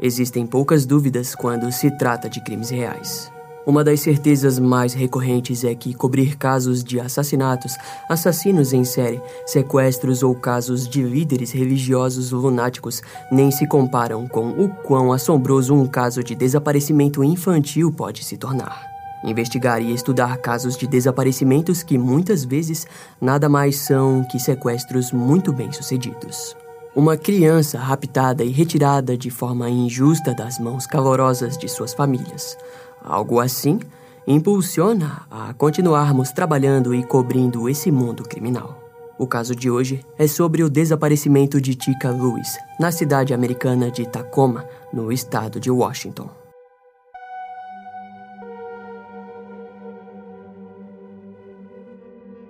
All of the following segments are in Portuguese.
Existem poucas dúvidas quando se trata de crimes reais. Uma das certezas mais recorrentes é que cobrir casos de assassinatos, assassinos em série, sequestros ou casos de líderes religiosos lunáticos nem se comparam com o quão assombroso um caso de desaparecimento infantil pode se tornar. Investigar e estudar casos de desaparecimentos que muitas vezes nada mais são que sequestros muito bem sucedidos. Uma criança raptada e retirada de forma injusta das mãos calorosas de suas famílias Algo assim impulsiona a continuarmos trabalhando e cobrindo esse mundo criminal. O caso de hoje é sobre o desaparecimento de Tika Lewis, na cidade americana de Tacoma, no estado de Washington.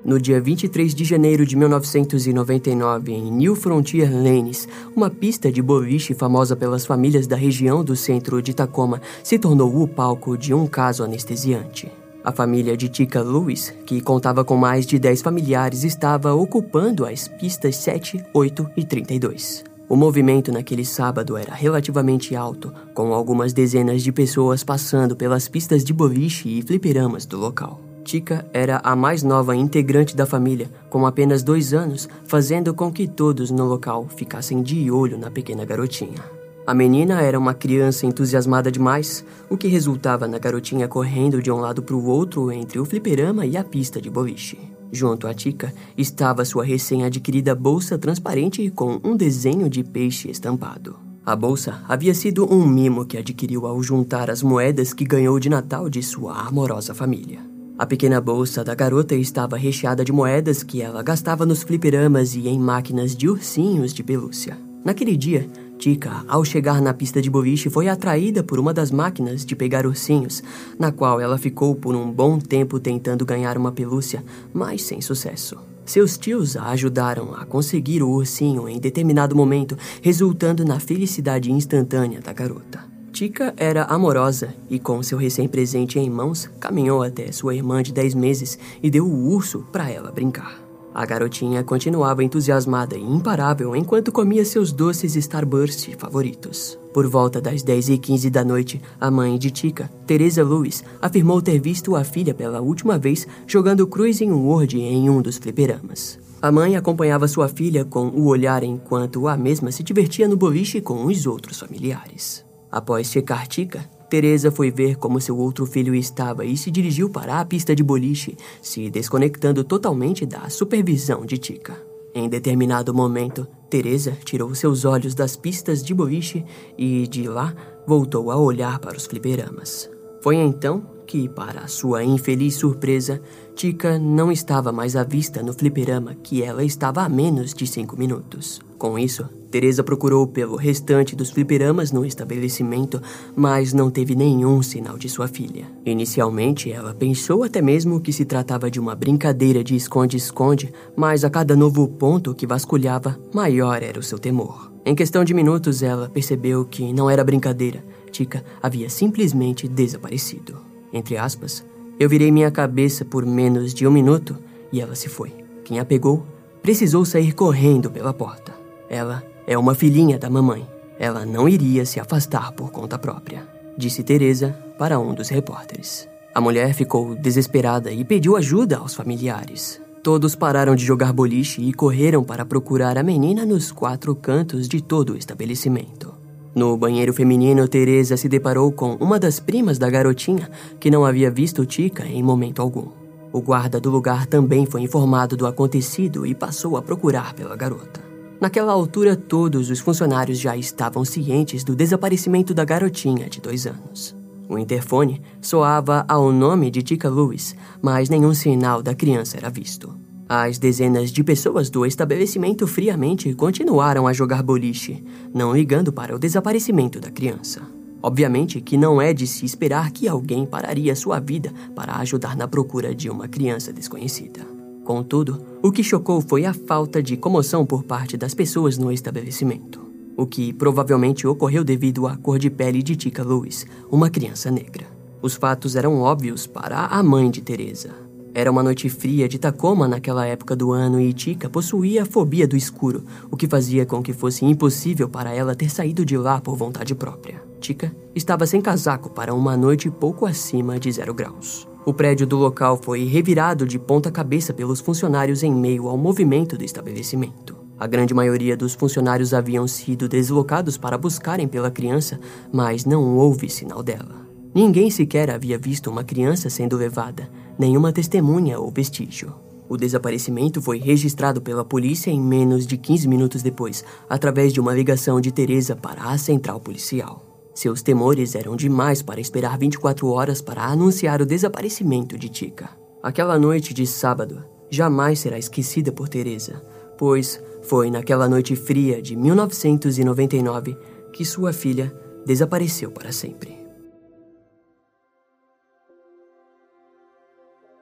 No dia 23 de janeiro de 1999, em New Frontier Lanes, uma pista de boliche famosa pelas famílias da região do centro de Tacoma se tornou o palco de um caso anestesiante. A família de Tika Lewis, que contava com mais de 10 familiares, estava ocupando as pistas 7, 8 e 32. O movimento naquele sábado era relativamente alto, com algumas dezenas de pessoas passando pelas pistas de boliche e fliperamas do local. Tika era a mais nova integrante da família, com apenas dois anos, fazendo com que todos no local ficassem de olho na pequena garotinha. A menina era uma criança entusiasmada demais, o que resultava na garotinha correndo de um lado para o outro entre o fliperama e a pista de boliche. Junto a Tika estava sua recém-adquirida bolsa transparente com um desenho de peixe estampado. A bolsa havia sido um mimo que adquiriu ao juntar as moedas que ganhou de Natal de sua amorosa família. A pequena bolsa da garota estava recheada de moedas que ela gastava nos fliperamas e em máquinas de ursinhos de pelúcia. Naquele dia, Tika, ao chegar na pista de boliche, foi atraída por uma das máquinas de pegar ursinhos, na qual ela ficou por um bom tempo tentando ganhar uma pelúcia, mas sem sucesso. Seus tios a ajudaram a conseguir o ursinho em determinado momento, resultando na felicidade instantânea da garota. Tika era amorosa e, com seu recém-presente em mãos, caminhou até sua irmã de 10 meses e deu o urso para ela brincar. A garotinha continuava entusiasmada e imparável enquanto comia seus doces Starburst favoritos. Por volta das 10 e 15 da noite, a mãe de Tika, Teresa Lewis, afirmou ter visto a filha pela última vez jogando Cruising World em um dos fliperamas. A mãe acompanhava sua filha com o olhar enquanto a mesma se divertia no boliche com os outros familiares. Após checar Tika, Teresa foi ver como seu outro filho estava e se dirigiu para a pista de boliche, se desconectando totalmente da supervisão de Tika. Em determinado momento, Teresa tirou seus olhos das pistas de boliche e, de lá, voltou a olhar para os fliperamas. Foi então que, para sua infeliz surpresa, Tika não estava mais à vista no fliperama que ela estava a menos de cinco minutos. Com isso, Teresa procurou pelo restante dos fliperamas no estabelecimento, mas não teve nenhum sinal de sua filha. Inicialmente, ela pensou até mesmo que se tratava de uma brincadeira de esconde-esconde, mas a cada novo ponto que vasculhava, maior era o seu temor. Em questão de minutos, ela percebeu que não era brincadeira. Tika havia simplesmente desaparecido. Entre aspas, eu virei minha cabeça por menos de um minuto e ela se foi. Quem a pegou precisou sair correndo pela porta. Ela é uma filhinha da mamãe. Ela não iria se afastar por conta própria, disse Teresa para um dos repórteres. A mulher ficou desesperada e pediu ajuda aos familiares. Todos pararam de jogar boliche e correram para procurar a menina nos quatro cantos de todo o estabelecimento. No banheiro feminino, Teresa se deparou com uma das primas da garotinha que não havia visto Tika em momento algum. O guarda do lugar também foi informado do acontecido e passou a procurar pela garota. Naquela altura, todos os funcionários já estavam cientes do desaparecimento da garotinha de dois anos. O interfone soava ao nome de Tika Lewis, mas nenhum sinal da criança era visto. As dezenas de pessoas do estabelecimento friamente continuaram a jogar boliche, não ligando para o desaparecimento da criança. Obviamente que não é de se esperar que alguém pararia sua vida para ajudar na procura de uma criança desconhecida. Contudo, o que chocou foi a falta de comoção por parte das pessoas no estabelecimento, o que provavelmente ocorreu devido à cor de pele de Tika Lewis, uma criança negra. Os fatos eram óbvios para a mãe de Teresa. Era uma noite fria de Tacoma naquela época do ano e Tika possuía a fobia do escuro, o que fazia com que fosse impossível para ela ter saído de lá por vontade própria. Tika estava sem casaco para uma noite pouco acima de zero graus. O prédio do local foi revirado de ponta cabeça pelos funcionários em meio ao movimento do estabelecimento. A grande maioria dos funcionários haviam sido deslocados para buscarem pela criança, mas não houve sinal dela. Ninguém sequer havia visto uma criança sendo levada, nenhuma testemunha ou vestígio. O desaparecimento foi registrado pela polícia em menos de 15 minutos depois, através de uma ligação de Teresa para a central policial. Seus temores eram demais para esperar 24 horas para anunciar o desaparecimento de Tika. Aquela noite de sábado jamais será esquecida por Teresa, pois foi naquela noite fria de 1999 que sua filha desapareceu para sempre.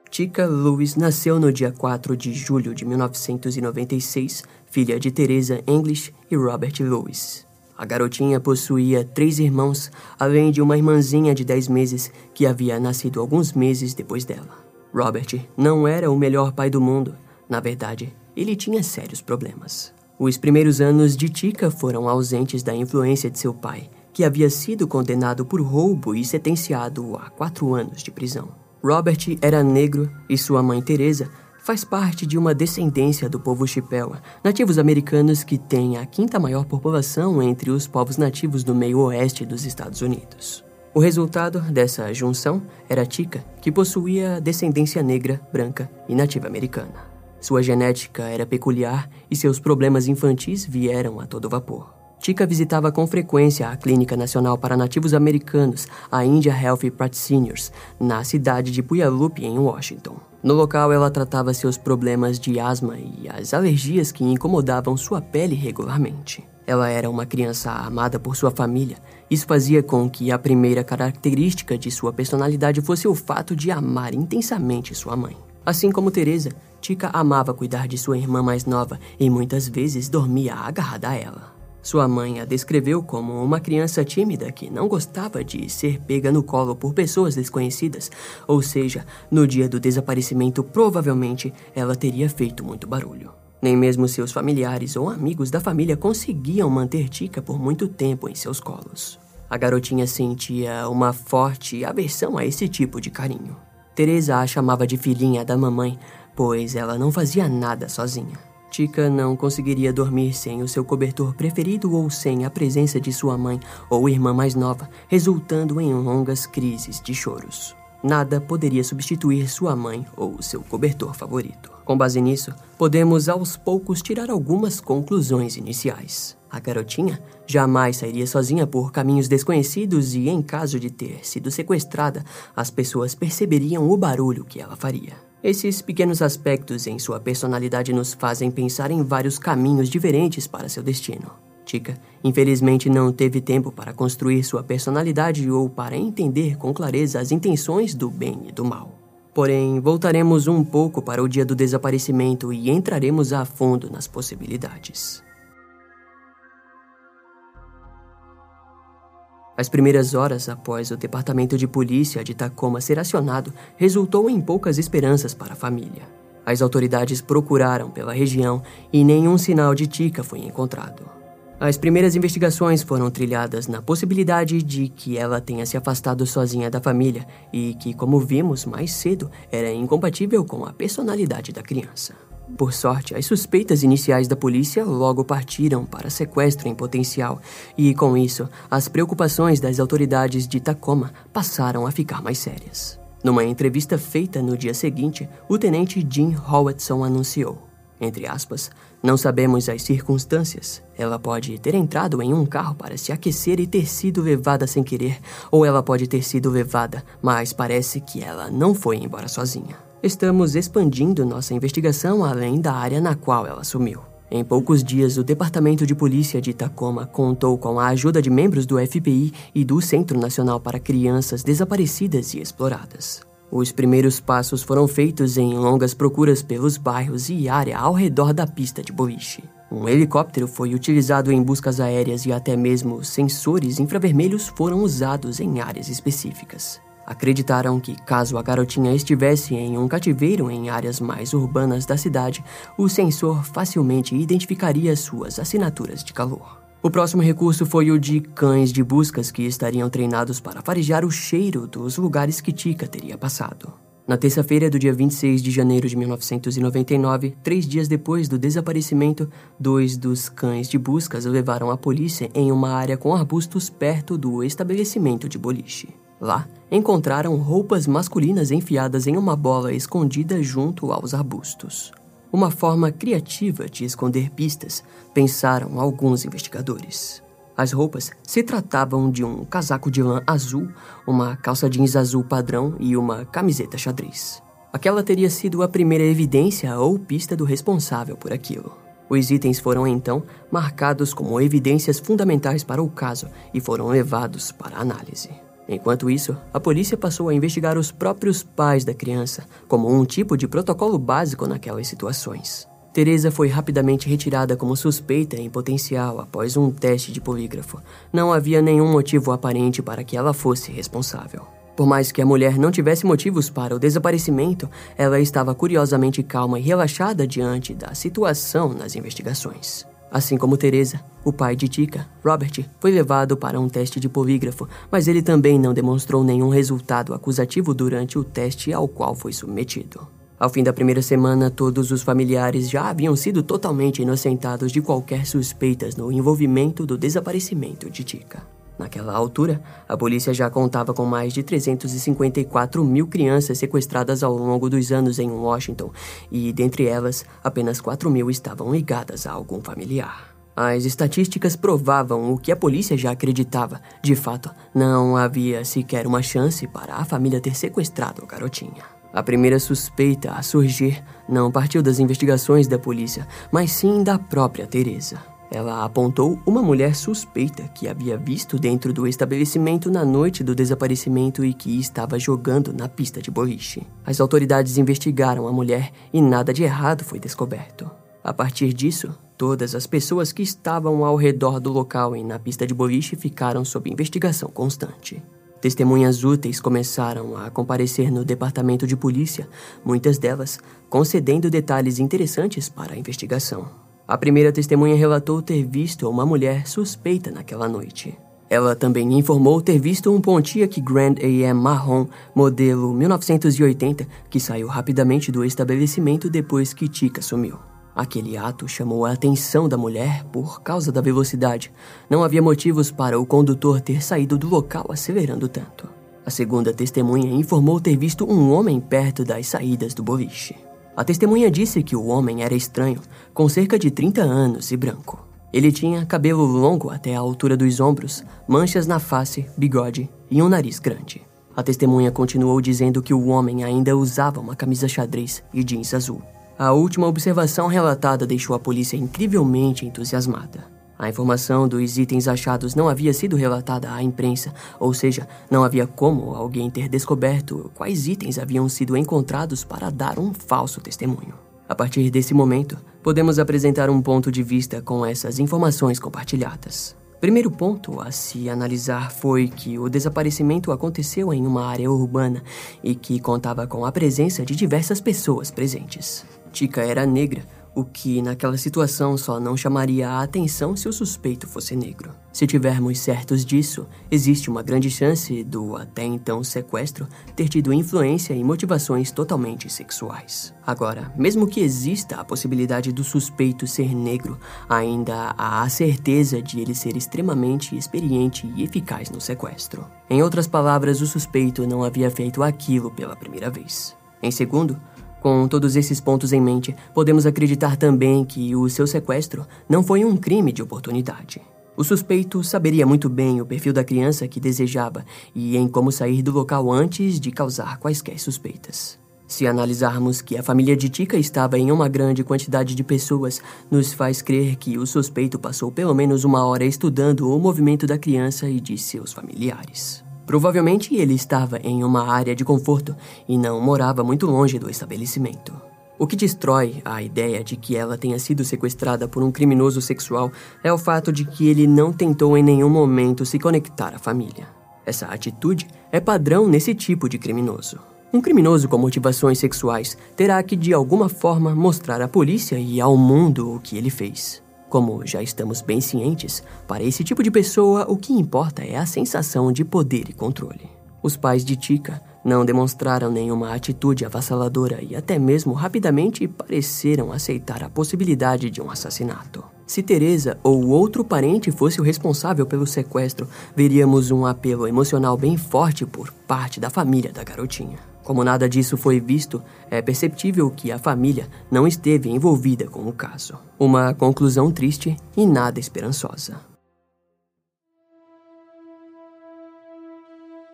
Tika Lewis nasceu no dia 4 de julho de 1996, filha de Teresa English e Robert Lewis. A garotinha possuía três irmãos, além de uma irmãzinha de 10 meses que havia nascido alguns meses depois dela. Robert não era o melhor pai do mundo. Na verdade, ele tinha sérios problemas. Os primeiros anos de Tika foram ausentes da influência de seu pai, que havia sido condenado por roubo e sentenciado a quatro anos de prisão. Robert era negro e sua mãe Teresa faz parte de uma descendência do povo Chippewa, nativos americanos que têm a quinta maior população entre os povos nativos do meio oeste dos Estados Unidos. O resultado dessa junção era Tika, que possuía descendência negra, branca e nativa americana. Sua genética era peculiar e seus problemas infantis vieram a todo vapor. Tika visitava com frequência a Clínica Nacional para Nativos Americanos, a India Health Practitioners, na cidade de Puyallup, em Washington. No local, ela tratava seus problemas de asma e as alergias que incomodavam sua pele regularmente. Ela era uma criança amada por sua família. Isso fazia com que a primeira característica de sua personalidade fosse o fato de amar intensamente sua mãe. Assim como Teresa, Tika amava cuidar de sua irmã mais nova e muitas vezes dormia agarrada a ela. Sua mãe a descreveu como uma criança tímida que não gostava de ser pega no colo por pessoas desconhecidas, ou seja, no dia do desaparecimento, provavelmente ela teria feito muito barulho. Nem mesmo seus familiares ou amigos da família conseguiam manter Tika por muito tempo em seus colos. A garotinha sentia uma forte aversão a esse tipo de carinho. Teresa a chamava de filhinha da mamãe, pois ela não fazia nada sozinha. Tika não conseguiria dormir sem o seu cobertor preferido ou sem a presença de sua mãe ou irmã mais nova, resultando em longas crises de choros. Nada poderia substituir sua mãe ou seu cobertor favorito. Com base nisso, podemos aos poucos tirar algumas conclusões iniciais. A garotinha jamais sairia sozinha por caminhos desconhecidos e, em caso de ter sido sequestrada, as pessoas perceberiam o barulho que ela faria. Esses pequenos aspectos em sua personalidade nos fazem pensar em vários caminhos diferentes para seu destino. Tika, infelizmente, não teve tempo para construir sua personalidade ou para entender com clareza as intenções do bem e do mal. Porém, voltaremos um pouco para o dia do desaparecimento e entraremos a fundo nas possibilidades. As primeiras horas após o departamento de polícia de Tacoma ser acionado resultou em poucas esperanças para a família. As autoridades procuraram pela região e nenhum sinal de Tika foi encontrado. As primeiras investigações foram trilhadas na possibilidade de que ela tenha se afastado sozinha da família e que, como vimos mais cedo, era incompatível com a personalidade da criança. Por sorte, as suspeitas iniciais da polícia logo partiram para sequestro em potencial, e com isso, as preocupações das autoridades de Tacoma passaram a ficar mais sérias. Numa entrevista feita no dia seguinte, o tenente Jim Howatson anunciou: entre aspas, não sabemos as circunstâncias. Ela pode ter entrado em um carro para se aquecer e ter sido levada sem querer, ou ela pode ter sido levada, mas parece que ela não foi embora sozinha. Estamos expandindo nossa investigação além da área na qual ela sumiu. Em poucos dias, o Departamento de Polícia de Tacoma contou com a ajuda de membros do FBI e do Centro Nacional para Crianças Desaparecidas e Exploradas. Os primeiros passos foram feitos em longas procuras pelos bairros e área ao redor da pista de boliche. Um helicóptero foi utilizado em buscas aéreas e até mesmo sensores infravermelhos foram usados em áreas específicas. Acreditaram que, caso a garotinha estivesse em um cativeiro em áreas mais urbanas da cidade, o sensor facilmente identificaria suas assinaturas de calor. O próximo recurso foi o de cães de buscas que estariam treinados para farejar o cheiro dos lugares que Tika teria passado. Na terça-feira do dia 26 de janeiro de 1999, três dias depois do desaparecimento, dois dos cães de buscas levaram a polícia em uma área com arbustos perto do estabelecimento de boliche. Lá, encontraram roupas masculinas enfiadas em uma bola escondida junto aos arbustos. Uma forma criativa de esconder pistas, pensaram alguns investigadores. As roupas se tratavam de um casaco de lã azul, uma calça jeans azul padrão e uma camiseta xadrez. Aquela teria sido a primeira evidência ou pista do responsável por aquilo. Os itens foram então marcados como evidências fundamentais para o caso e foram levados para análise. Enquanto isso, a polícia passou a investigar os próprios pais da criança, como um tipo de protocolo básico naquelas situações. Teresa foi rapidamente retirada como suspeita em potencial após um teste de polígrafo. Não havia nenhum motivo aparente para que ela fosse responsável. Por mais que a mulher não tivesse motivos para o desaparecimento, ela estava curiosamente calma e relaxada diante da situação nas investigações. Assim como Teresa, o pai de Tika, Robert, foi levado para um teste de polígrafo, mas ele também não demonstrou nenhum resultado acusativo durante o teste ao qual foi submetido. Ao fim da primeira semana, todos os familiares já haviam sido totalmente inocentados de qualquer suspeitas no envolvimento do desaparecimento de Tika. Naquela altura, a polícia já contava com mais de 354 mil crianças sequestradas ao longo dos anos em Washington, e dentre elas, apenas 4 mil estavam ligadas a algum familiar. As estatísticas provavam o que a polícia já acreditava. De fato, não havia sequer uma chance para a família ter sequestrado a garotinha. A primeira suspeita a surgir não partiu das investigações da polícia, mas sim da própria Teresa. Ela apontou uma mulher suspeita que havia visto dentro do estabelecimento na noite do desaparecimento e que estava jogando na pista de boliche. As autoridades investigaram a mulher e nada de errado foi descoberto. A partir disso, todas as pessoas que estavam ao redor do local e na pista de boliche ficaram sob investigação constante. Testemunhas úteis começaram a comparecer no departamento de polícia, muitas delas concedendo detalhes interessantes para a investigação. A primeira testemunha relatou ter visto uma mulher suspeita naquela noite. Ela também informou ter visto um Pontiac Grand AM marrom, modelo 1980, que saiu rapidamente do estabelecimento depois que Tika sumiu. Aquele ato chamou a atenção da mulher por causa da velocidade. Não havia motivos para o condutor ter saído do local acelerando tanto. A segunda testemunha informou ter visto um homem perto das saídas do boliche. A testemunha disse que o homem era estranho, com cerca de 30 anos e branco. Ele tinha cabelo longo até a altura dos ombros, manchas na face, bigode e um nariz grande. A testemunha continuou dizendo que o homem ainda usava uma camisa xadrez e jeans azul. A última observação relatada deixou a polícia incrivelmente entusiasmada. A informação dos itens achados não havia sido relatada à imprensa, ou seja, não havia como alguém ter descoberto quais itens haviam sido encontrados para dar um falso testemunho. A partir desse momento, podemos apresentar um ponto de vista com essas informações compartilhadas. Primeiro ponto a se analisar foi que o desaparecimento aconteceu em uma área urbana e que contava com a presença de diversas pessoas presentes. Tika era negra, o que naquela situação só não chamaria a atenção se o suspeito fosse negro. Se tivermos certos disso, existe uma grande chance do até então sequestro ter tido influência e motivações totalmente sexuais. Agora, mesmo que exista a possibilidade do suspeito ser negro, ainda há a certeza de ele ser extremamente experiente e eficaz no sequestro. Em outras palavras, o suspeito não havia feito aquilo pela primeira vez. Em segundo, com todos esses pontos em mente, podemos acreditar também que o seu sequestro não foi um crime de oportunidade. O suspeito saberia muito bem o perfil da criança que desejava e em como sair do local antes de causar quaisquer suspeitas. Se analisarmos que a família de Tika estava em uma grande quantidade de pessoas, nos faz crer que o suspeito passou pelo menos uma hora estudando o movimento da criança e de seus familiares. Provavelmente ele estava em uma área de conforto e não morava muito longe do estabelecimento. O que destrói a ideia de que ela tenha sido sequestrada por um criminoso sexual é o fato de que ele não tentou em nenhum momento se conectar à família. Essa atitude é padrão nesse tipo de criminoso. Um criminoso com motivações sexuais terá que, de alguma forma, mostrar à polícia e ao mundo o que ele fez. Como já estamos bem cientes, para esse tipo de pessoa o que importa é a sensação de poder e controle. Os pais de Tika não demonstraram nenhuma atitude avassaladora e até mesmo rapidamente pareceram aceitar a possibilidade de um assassinato. Se Teresa ou outro parente fosse o responsável pelo sequestro, veríamos um apelo emocional bem forte por parte da família da garotinha. Como nada disso foi visto, é perceptível que a família não esteve envolvida com o caso. Uma conclusão triste e nada esperançosa.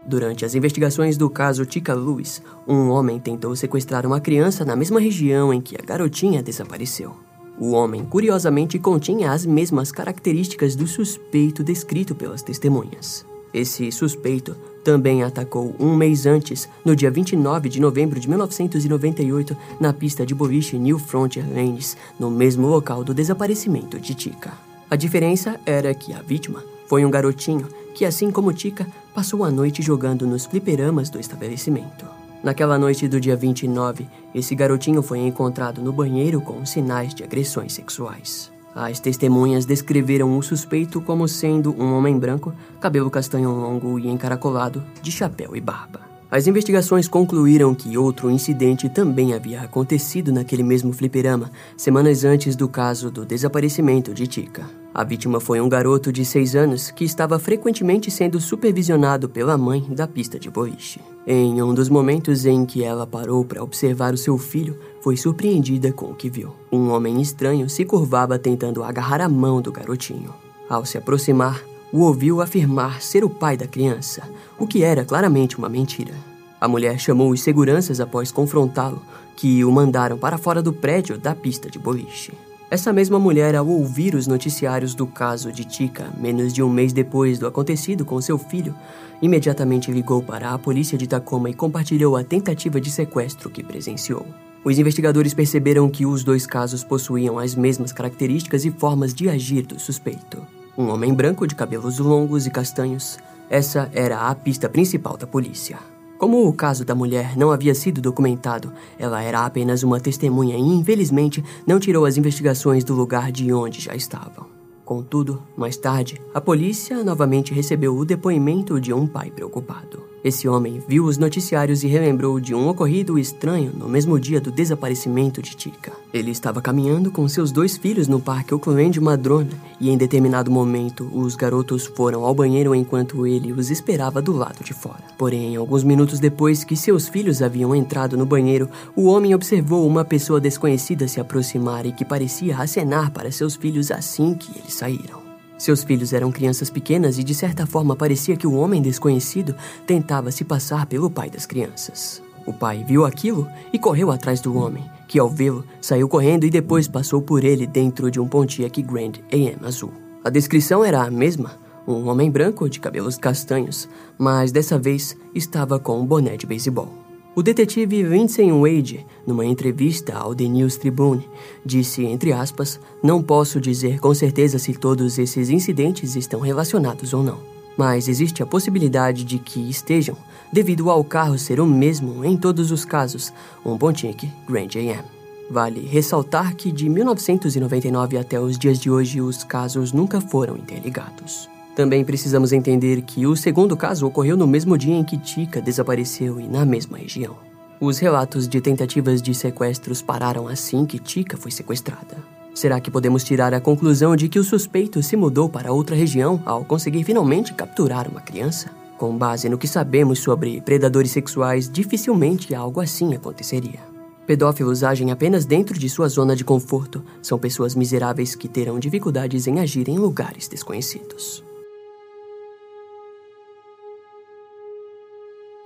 Durante as investigações do caso Tika Lewis, um homem tentou sequestrar uma criança na mesma região em que a garotinha desapareceu. O homem, curiosamente, continha as mesmas características do suspeito descrito pelas testemunhas. Esse suspeito também atacou um mês antes, no dia 29 de novembro de 1998, na pista de boliche New Frontier Lanes, no mesmo local do desaparecimento de Tika. A diferença era que a vítima foi um garotinho que, assim como Tika, passou a noite jogando nos fliperamas do estabelecimento. Naquela noite do dia 29, esse garotinho foi encontrado no banheiro com sinais de agressões sexuais. As testemunhas descreveram o suspeito como sendo um homem branco, cabelo castanho longo e encaracolado, de chapéu e barba. As investigações concluíram que outro incidente também havia acontecido naquele mesmo fliperama, semanas antes do caso do desaparecimento de Tika. A vítima foi um garoto de 6 anos que estava frequentemente sendo supervisionado pela mãe da pista de boliche. Em um dos momentos em que ela parou para observar o seu filho, foi surpreendida com o que viu. Um homem estranho se curvava tentando agarrar a mão do garotinho. Ao se aproximar, o ouviu afirmar ser o pai da criança, o que era claramente uma mentira. A mulher chamou os seguranças após confrontá-lo, que o mandaram para fora do prédio da pista de boliche. Essa mesma mulher, ao ouvir os noticiários do caso de Tika, menos de um mês depois do acontecido com seu filho, imediatamente ligou para a polícia de Tacoma e compartilhou a tentativa de sequestro que presenciou. Os investigadores perceberam que os dois casos possuíam as mesmas características e formas de agir do suspeito. Um homem branco de cabelos longos e castanhos. Essa era a pista principal da polícia. Como o caso da mulher não havia sido documentado, ela era apenas uma testemunha e, infelizmente, não tirou as investigações do lugar de onde já estavam. Contudo, mais tarde, a polícia novamente recebeu o depoimento de um pai preocupado. Esse homem viu os noticiários e relembrou de um ocorrido estranho no mesmo dia do desaparecimento de Tika. Ele estava caminhando com seus dois filhos no parque Oakland Madrona e em determinado momento os garotos foram ao banheiro enquanto ele os esperava do lado de fora. Porém, alguns minutos depois que seus filhos haviam entrado no banheiro, o homem observou uma pessoa desconhecida se aproximar e que parecia acenar para seus filhos assim que eles saíram. Seus filhos eram crianças pequenas e de certa forma parecia que o homem desconhecido tentava se passar pelo pai das crianças. O pai viu aquilo e correu atrás do homem, que ao vê-lo saiu correndo e depois passou por ele dentro de um Pontiac Grand AM azul. A descrição era a mesma, um homem branco de cabelos castanhos, mas dessa vez estava com um boné de beisebol. O detetive Vincent Wade, numa entrevista ao The News Tribune, disse, entre aspas, não posso dizer com certeza se todos esses incidentes estão relacionados ou não, mas existe a possibilidade de que estejam, devido ao carro ser o mesmo em todos os casos, um Pontiac Grand AM. Vale ressaltar que de 1999 até os dias de hoje os casos nunca foram interligados. Também precisamos entender que o segundo caso ocorreu no mesmo dia em que Tika desapareceu e na mesma região. Os relatos de tentativas de sequestros pararam assim que Tika foi sequestrada. Será que podemos tirar a conclusão de que o suspeito se mudou para outra região ao conseguir finalmente capturar uma criança? Com base no que sabemos sobre predadores sexuais, dificilmente algo assim aconteceria. Pedófilos agem apenas dentro de sua zona de conforto. São pessoas miseráveis que terão dificuldades em agir em lugares desconhecidos.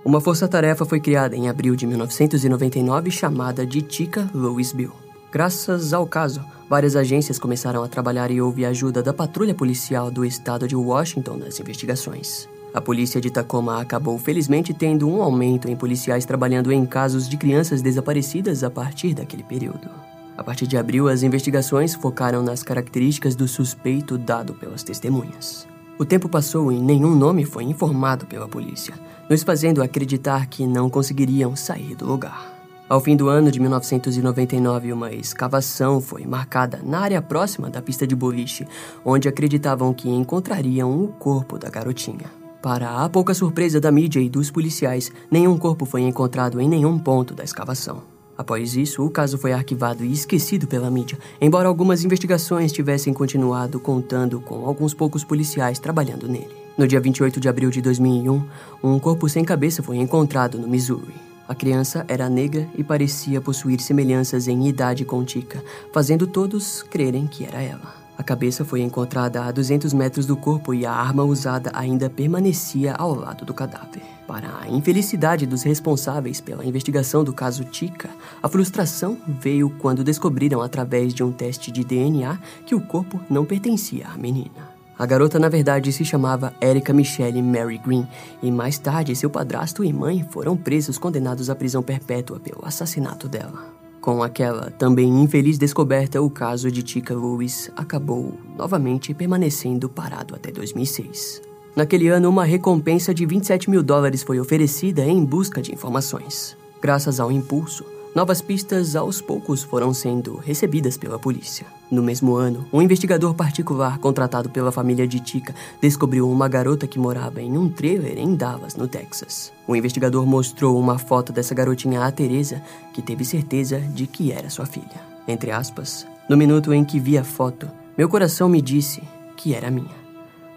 Uma força-tarefa foi criada em abril de 1999 chamada de Tika Louisville. Graças ao caso, várias agências começaram a trabalhar e houve ajuda da patrulha policial do estado de Washington nas investigações. A polícia de Tacoma acabou felizmente tendo um aumento em policiais trabalhando em casos de crianças desaparecidas a partir daquele período. A partir de abril, as investigações focaram nas características do suspeito dado pelas testemunhas. O tempo passou e nenhum nome foi informado pela polícia, nos fazendo acreditar que não conseguiriam sair do lugar. Ao fim do ano de 1999, uma escavação foi marcada na área próxima da pista de boliche, onde acreditavam que encontrariam o corpo da garotinha. Para a pouca surpresa da mídia e dos policiais, nenhum corpo foi encontrado em nenhum ponto da escavação. Após isso, o caso foi arquivado e esquecido pela mídia, embora algumas investigações tivessem continuado contando com alguns poucos policiais trabalhando nele. No dia 28 de abril de 2001, um corpo sem cabeça foi encontrado no Missouri. A criança era negra e parecia possuir semelhanças em idade com Tika, fazendo todos crerem que era ela. A cabeça foi encontrada a 200 metros do corpo e a arma usada ainda permanecia ao lado do cadáver. Para a infelicidade dos responsáveis pela investigação do caso Tika, a frustração veio quando descobriram através de um teste de DNA que o corpo não pertencia à menina. A garota, na verdade, se chamava Erica Michelle Mary Green, e mais tarde seu padrasto e mãe foram presos condenados à prisão perpétua pelo assassinato dela. Com aquela também infeliz descoberta, o caso de Tika Lewis acabou novamente permanecendo parado até 2006. Naquele ano, uma recompensa de 27 mil dólares foi oferecida em busca de informações. Graças ao impulso, Novas pistas aos poucos foram sendo recebidas pela polícia. No mesmo ano, um investigador particular contratado pela família de Tika descobriu uma garota que morava em um trailer em Dallas, no Texas. O investigador mostrou uma foto dessa garotinha a Teresa, que teve certeza de que era sua filha. Entre aspas, no minuto em que vi a foto, meu coração me disse que era minha.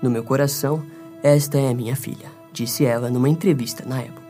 No meu coração, esta é minha filha, disse ela numa entrevista na época.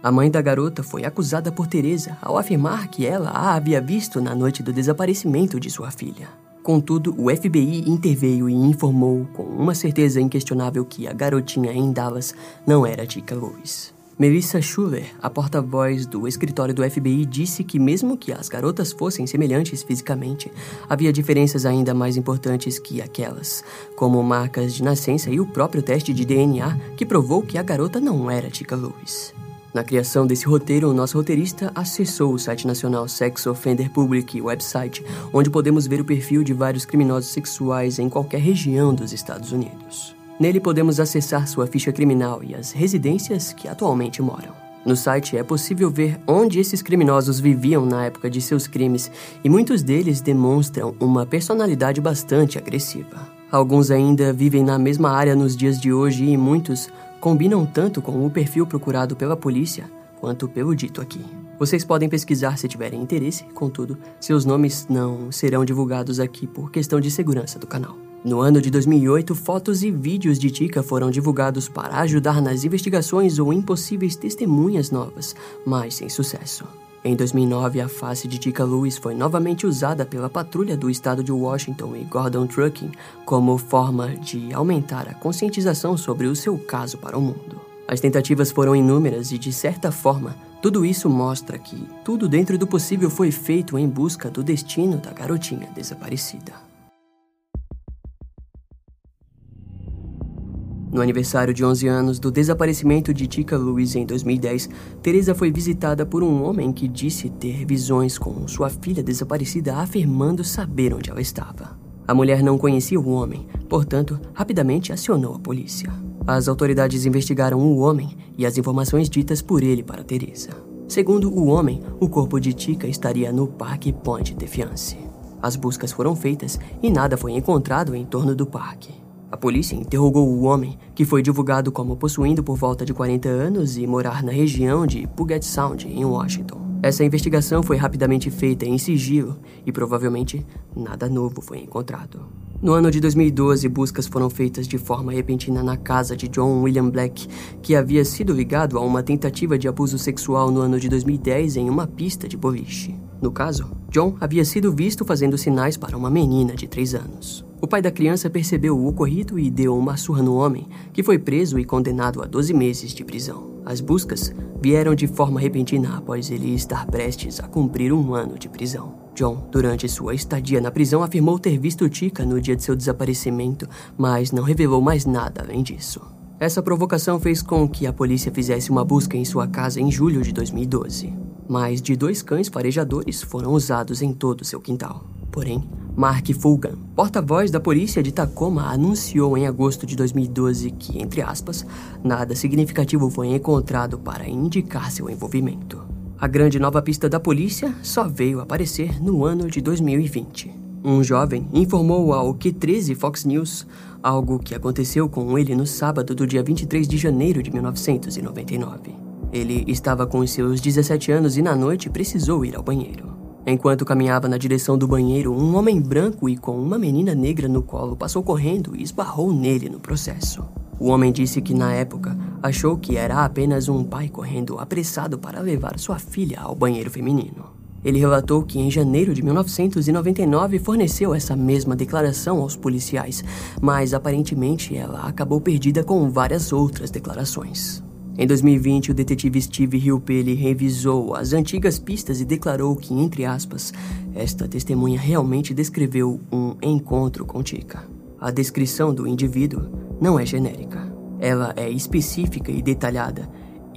A mãe da garota foi acusada por Teresa ao afirmar que ela a havia visto na noite do desaparecimento de sua filha. Contudo, o FBI interveio e informou com uma certeza inquestionável que a garotinha em Dallas não era Tika Lewis. Melissa Schuller, a porta-voz do escritório do FBI, disse que, mesmo que as garotas fossem semelhantes fisicamente, havia diferenças ainda mais importantes que aquelas, como marcas de nascença e o próprio teste de DNA que provou que a garota não era Tika Lewis. Na criação desse roteiro, o nosso roteirista acessou o site nacional Sex Offender Public website, onde podemos ver o perfil de vários criminosos sexuais em qualquer região dos Estados Unidos. Nele podemos acessar sua ficha criminal e as residências que atualmente moram. No site é possível ver onde esses criminosos viviam na época de seus crimes e muitos deles demonstram uma personalidade bastante agressiva. Alguns ainda vivem na mesma área nos dias de hoje e muitos combinam tanto com o perfil procurado pela polícia quanto pelo dito aqui. Vocês podem pesquisar se tiverem interesse, contudo, seus nomes não serão divulgados aqui por questão de segurança do canal. No ano de 2008, fotos e vídeos de Tika foram divulgados para ajudar nas investigações ou impossíveis testemunhas novas, mas sem sucesso. Em 2009, a face de Tika Lewis foi novamente usada pela patrulha do estado de Washington e Gordon Trucking como forma de aumentar a conscientização sobre o seu caso para o mundo. As tentativas foram inúmeras e, de certa forma, tudo isso mostra que tudo dentro do possível foi feito em busca do destino da garotinha desaparecida. No aniversário de 11 anos do desaparecimento de Tika Lewis em 2010, Teresa foi visitada por um homem que disse ter visões com sua filha desaparecida, afirmando saber onde ela estava. A mulher não conhecia o homem, portanto, rapidamente acionou a polícia. As autoridades investigaram o homem e as informações ditas por ele para Teresa. Segundo o homem, o corpo de Tika estaria no Parque Ponte Defiance. As buscas foram feitas e nada foi encontrado em torno do parque. A polícia interrogou o homem, que foi divulgado como possuindo por volta de 40 anos e morar na região de Puget Sound, em Washington. Essa investigação foi rapidamente feita em sigilo e provavelmente nada novo foi encontrado. No ano de 2012, buscas foram feitas de forma repentina na casa de John William Black, que havia sido ligado a uma tentativa de abuso sexual no ano de 2010 em uma pista de boliche. No caso, John havia sido visto fazendo sinais para uma menina de 3 anos. O pai da criança percebeu o ocorrido e deu uma surra no homem, que foi preso e condenado a 12 meses de prisão. As buscas vieram de forma repentina após ele estar prestes a cumprir um ano de prisão. John, durante sua estadia na prisão, afirmou ter visto Tika no dia de seu desaparecimento, mas não revelou mais nada além disso. Essa provocação fez com que a polícia fizesse uma busca em sua casa em julho de 2012. Mais de dois cães farejadores foram usados em todo seu quintal. Porém, Mark Fulgan, porta-voz da polícia de Tacoma, anunciou em agosto de 2012 que, entre aspas, nada significativo foi encontrado para indicar seu envolvimento. A grande nova pista da polícia só veio aparecer no ano de 2020. Um jovem informou ao Q13 Fox News algo que aconteceu com ele no sábado do dia 23 de janeiro de 1999. Ele estava com seus 17 anos e na noite precisou ir ao banheiro. Enquanto caminhava na direção do banheiro, um homem branco e com uma menina negra no colo passou correndo e esbarrou nele no processo. O homem disse que na época achou que era apenas um pai correndo apressado para levar sua filha ao banheiro feminino. Ele relatou que em janeiro de 1999 forneceu essa mesma declaração aos policiais, mas aparentemente ela acabou perdida com várias outras declarações. Em 2020, o detetive Steve Hilpelli revisou as antigas pistas e declarou que, entre aspas, esta testemunha realmente descreveu um encontro com Tika. A descrição do indivíduo não é genérica. Ela é específica e detalhada,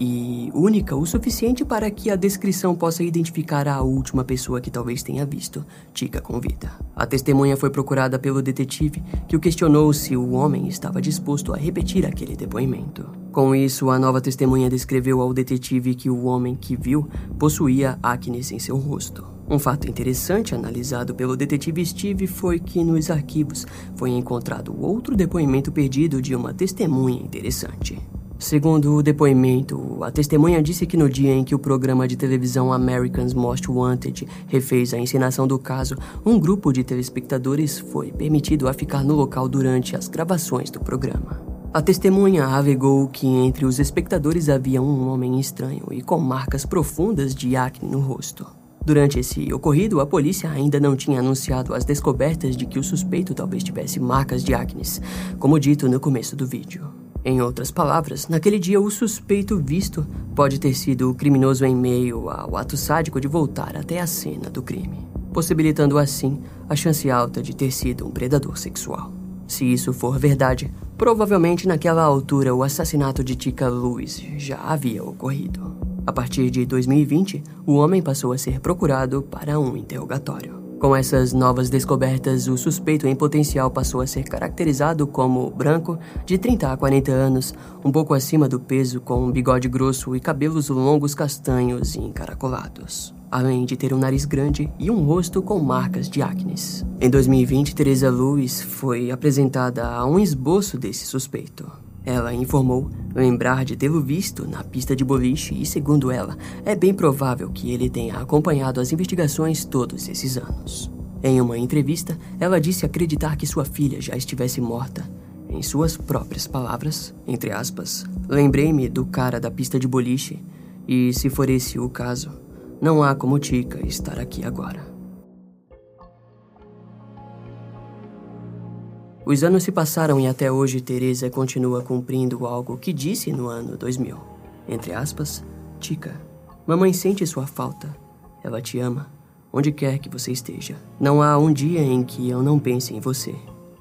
e única o suficiente para que a descrição possa identificar a última pessoa que talvez tenha visto Tika com vida. A testemunha foi procurada pelo detetive, que o questionou se o homem estava disposto a repetir aquele depoimento. Com isso, a nova testemunha descreveu ao detetive que o homem que viu possuía acne em seu rosto. Um fato interessante analisado pelo detetive Steve foi que nos arquivos foi encontrado outro depoimento perdido de uma testemunha interessante. Segundo o depoimento, a testemunha disse que no dia em que o programa de televisão Americans Most Wanted refez a encenação do caso, um grupo de telespectadores foi permitido a ficar no local durante as gravações do programa. A testemunha alegou que entre os espectadores havia um homem estranho e com marcas profundas de acne no rosto. Durante esse ocorrido, a polícia ainda não tinha anunciado as descobertas de que o suspeito talvez tivesse marcas de acne, como dito no começo do vídeo. Em outras palavras, naquele dia o suspeito visto pode ter sido o criminoso em meio ao ato sádico de voltar até a cena do crime, possibilitando assim a chance alta de ter sido um predador sexual. Se isso for verdade, provavelmente naquela altura o assassinato de Tika Lewis já havia ocorrido. A partir de 2020, o homem passou a ser procurado para um interrogatório. Com essas novas descobertas, o suspeito em potencial passou a ser caracterizado como branco, de 30 a 40 anos, um pouco acima do peso, com um bigode grosso e cabelos longos castanhos e encaracolados. Além de ter um nariz grande e um rosto com marcas de acne. Em 2020, Teresa Lewis foi apresentada a um esboço desse suspeito. Ela informou lembrar de tê-lo visto na pista de boliche e, segundo ela, é bem provável que ele tenha acompanhado as investigações todos esses anos. Em uma entrevista, ela disse acreditar que sua filha já estivesse morta. Em suas próprias palavras, entre aspas, lembrei-me do cara da pista de boliche e, se for esse o caso, não há como Tika estar aqui agora. Os anos se passaram e até hoje Teresa continua cumprindo algo que disse no ano 2000. Entre aspas, Tica, mamãe sente sua falta. Ela te ama, onde quer que você esteja. Não há um dia em que eu não pense em você.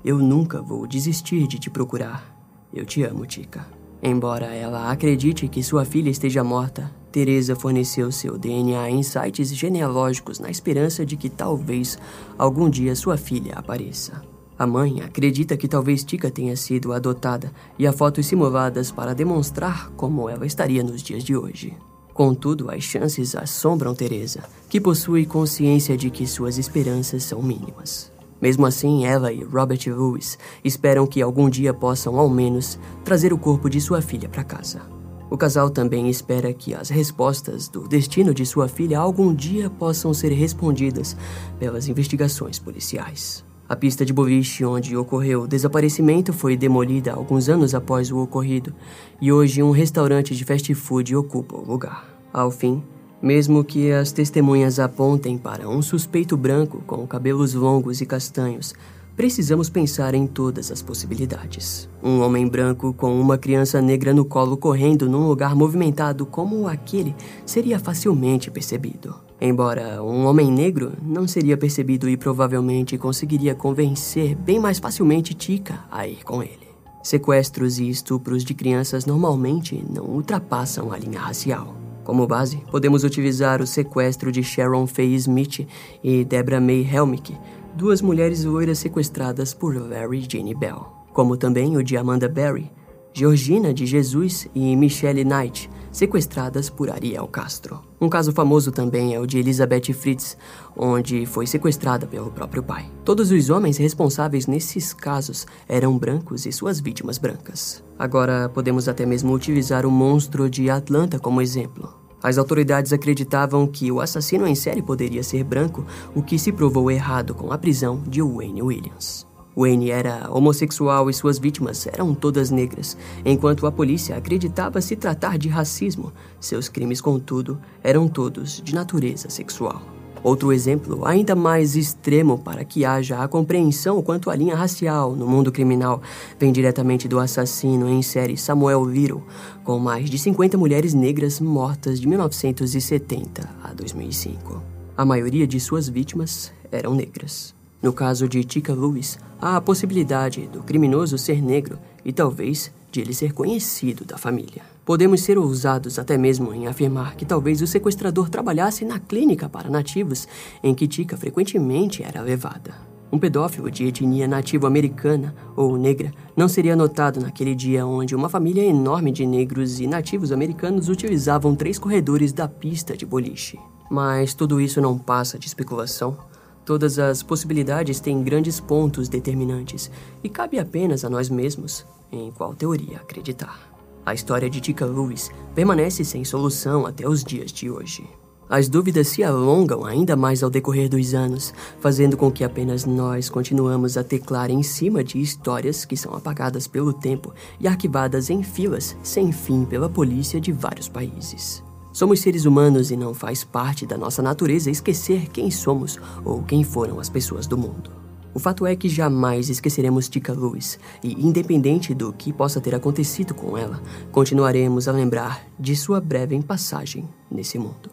Eu nunca vou desistir de te procurar. Eu te amo, Tica. Embora ela acredite que sua filha esteja morta, Teresa forneceu seu DNA em sites genealógicos na esperança de que talvez algum dia sua filha apareça. A mãe acredita que talvez Tika tenha sido adotada e há fotos simuladas para demonstrar como ela estaria nos dias de hoje. Contudo, as chances assombram Teresa, que possui consciência de que suas esperanças são mínimas. Mesmo assim, ela e Robert Lewis esperam que algum dia possam, ao menos, trazer o corpo de sua filha para casa. O casal também espera que as respostas do destino de sua filha algum dia possam ser respondidas pelas investigações policiais. A pista de boliche onde ocorreu o desaparecimento foi demolida alguns anos após o ocorrido e hoje um restaurante de fast food ocupa o lugar. Ao fim, mesmo que as testemunhas apontem para um suspeito branco com cabelos longos e castanhos, precisamos pensar em todas as possibilidades. Um homem branco com uma criança negra no colo correndo num lugar movimentado como aquele seria facilmente percebido. Embora um homem negro não seria percebido e provavelmente conseguiria convencer bem mais facilmente Tika a ir com ele. Sequestros e estupros de crianças normalmente não ultrapassam a linha racial. Como base, podemos utilizar o sequestro de Sharon Faye Smith e Deborah May Helmick duas mulheres loiras sequestradas por Larry Jane Bell, como também o de Amanda Berry, Georgina de Jesus e Michelle Knight, sequestradas por Ariel Castro. Um caso famoso também é o de Elizabeth Fritz, onde foi sequestrada pelo próprio pai. Todos os homens responsáveis nesses casos eram brancos e suas vítimas brancas. Agora, podemos até mesmo utilizar o monstro de Atlanta como exemplo. As autoridades acreditavam que o assassino em série poderia ser branco, o que se provou errado com a prisão de Wayne Williams. Wayne era homossexual e suas vítimas eram todas negras, enquanto a polícia acreditava se tratar de racismo. Seus crimes, contudo, eram todos de natureza sexual. Outro exemplo, ainda mais extremo para que haja a compreensão quanto à linha racial no mundo criminal, vem diretamente do assassino em série Samuel Little, com mais de 50 mulheres negras mortas de 1970 a 2005. A maioria de suas vítimas eram negras. No caso de Tika Lewis, há a possibilidade do criminoso ser negro e talvez de ele ser conhecido da família. Podemos ser ousados até mesmo em afirmar que talvez o sequestrador trabalhasse na clínica para nativos em que Tika frequentemente era levada. Um pedófilo de etnia nativo-americana ou negra não seria notado naquele dia onde uma família enorme de negros e nativos americanos utilizavam três corredores da pista de boliche. Mas tudo isso não passa de especulação Todas as possibilidades têm grandes pontos determinantes e cabe apenas a nós mesmos em qual teoria acreditar. A história de Tika Lewis permanece sem solução até os dias de hoje. As dúvidas se alongam ainda mais ao decorrer dos anos, fazendo com que apenas nós continuamos a teclar em cima de histórias que são apagadas pelo tempo e arquivadas em filas sem fim pela polícia de vários países. Somos seres humanos e não faz parte da nossa natureza esquecer quem somos ou quem foram as pessoas do mundo. O fato é que jamais esqueceremos Tika Lewis e, independente do que possa ter acontecido com ela, continuaremos a lembrar de sua breve passagem nesse mundo.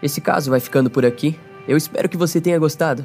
Esse caso vai ficando por aqui. Eu espero que você tenha gostado.